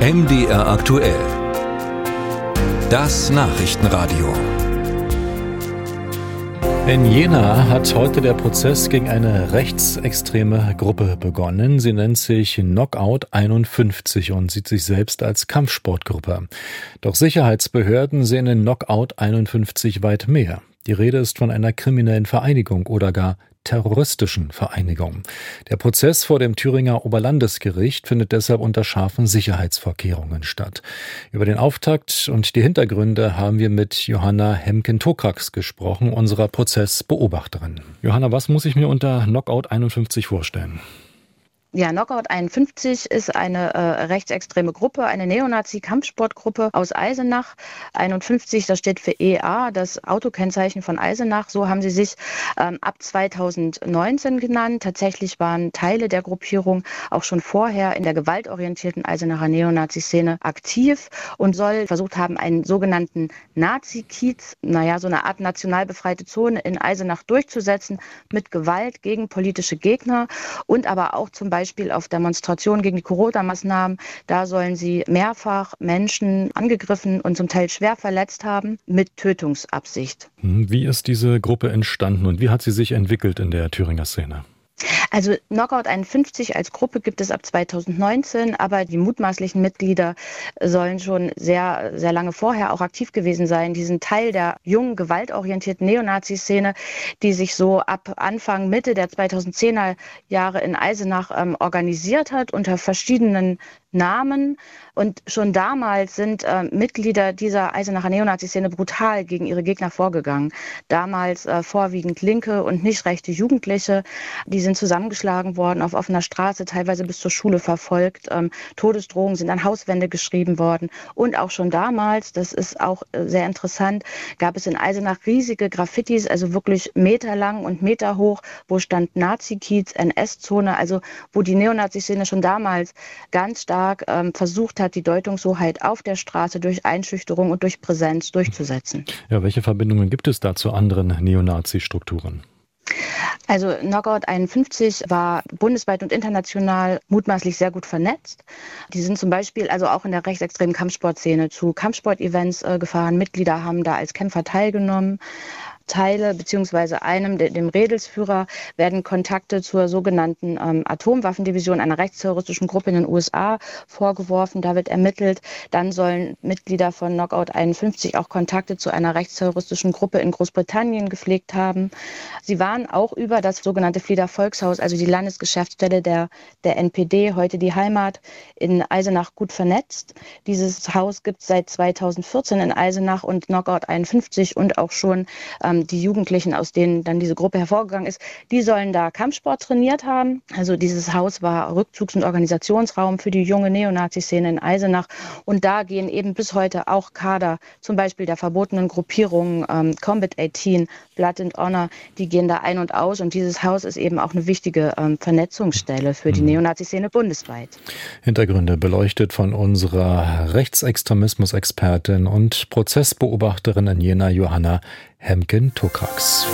MDR aktuell. Das Nachrichtenradio. In Jena hat heute der Prozess gegen eine rechtsextreme Gruppe begonnen. Sie nennt sich Knockout 51 und sieht sich selbst als Kampfsportgruppe. Doch Sicherheitsbehörden sehen in Knockout 51 weit mehr. Die Rede ist von einer kriminellen Vereinigung oder gar terroristischen Vereinigung. Der Prozess vor dem Thüringer Oberlandesgericht findet deshalb unter scharfen Sicherheitsvorkehrungen statt. Über den Auftakt und die Hintergründe haben wir mit Johanna Hemken-Tokrax gesprochen, unserer Prozessbeobachterin. Johanna, was muss ich mir unter Knockout 51 vorstellen? Ja, Knockout 51 ist eine äh, rechtsextreme Gruppe, eine Neonazi-Kampfsportgruppe aus Eisenach. 51, das steht für EA, das Autokennzeichen von Eisenach. So haben sie sich ähm, ab 2019 genannt. Tatsächlich waren Teile der Gruppierung auch schon vorher in der gewaltorientierten Eisenacher Neonazi-Szene aktiv und soll versucht haben, einen sogenannten Nazi-Kiez, naja, so eine Art national befreite Zone in Eisenach durchzusetzen mit Gewalt gegen politische Gegner und aber auch zum Beispiel Beispiel auf Demonstrationen gegen die Corona-Maßnahmen. Da sollen sie mehrfach Menschen angegriffen und zum Teil schwer verletzt haben mit Tötungsabsicht. Hm, wie ist diese Gruppe entstanden und wie hat sie sich entwickelt in der Thüringer Szene? Also Knockout 51 als Gruppe gibt es ab 2019, aber die mutmaßlichen Mitglieder sollen schon sehr, sehr lange vorher auch aktiv gewesen sein. Die sind Teil der jungen, gewaltorientierten Neonazi-Szene, die sich so ab Anfang, Mitte der 2010er Jahre in Eisenach ähm, organisiert hat unter verschiedenen Namen. Und schon damals sind äh, Mitglieder dieser Eisenacher Neonazi-Szene brutal gegen ihre Gegner vorgegangen. Damals äh, vorwiegend linke und nicht rechte Jugendliche. Die sind zusammengeschlagen worden auf offener Straße, teilweise bis zur Schule verfolgt. Ähm, Todesdrohungen sind an Hauswände geschrieben worden. Und auch schon damals, das ist auch äh, sehr interessant, gab es in Eisenach riesige Graffitis, also wirklich meterlang und meterhoch, wo stand Nazi-Kiez, NS-Zone, also wo die Neonazi-Szene schon damals ganz stark ähm, versucht hat, die Deutungshoheit auf der Straße durch Einschüchterung und durch Präsenz durchzusetzen. Ja, welche Verbindungen gibt es da zu anderen Neonazi-Strukturen? Also Knockout 51 war bundesweit und international mutmaßlich sehr gut vernetzt. Die sind zum Beispiel also auch in der rechtsextremen Kampfsportszene zu Kampfsportevents äh, gefahren. Mitglieder haben da als Kämpfer teilgenommen. Teile beziehungsweise einem, dem Redelsführer, werden Kontakte zur sogenannten ähm, Atomwaffendivision einer rechtsterroristischen Gruppe in den USA vorgeworfen. Da wird ermittelt. Dann sollen Mitglieder von Knockout 51 auch Kontakte zu einer rechtsterroristischen Gruppe in Großbritannien gepflegt haben. Sie waren auch über das sogenannte Flieder Volkshaus, also die Landesgeschäftsstelle der, der NPD, heute die Heimat in Eisenach gut vernetzt. Dieses Haus gibt es seit 2014 in Eisenach und Knockout 51 und auch schon ähm, die Jugendlichen, aus denen dann diese Gruppe hervorgegangen ist, die sollen da Kampfsport trainiert haben. Also dieses Haus war Rückzugs- und Organisationsraum für die junge Neonazi-Szene in Eisenach. Und da gehen eben bis heute auch Kader, zum Beispiel der verbotenen Gruppierungen ähm, Combat 18, Blood and Honor, die gehen da ein und aus. Und dieses Haus ist eben auch eine wichtige ähm, Vernetzungsstelle für die mhm. Neonazi-Szene bundesweit. Hintergründe beleuchtet von unserer Rechtsextremismus-Expertin und Prozessbeobachterin in Jena, Johanna Hemken Tokrax.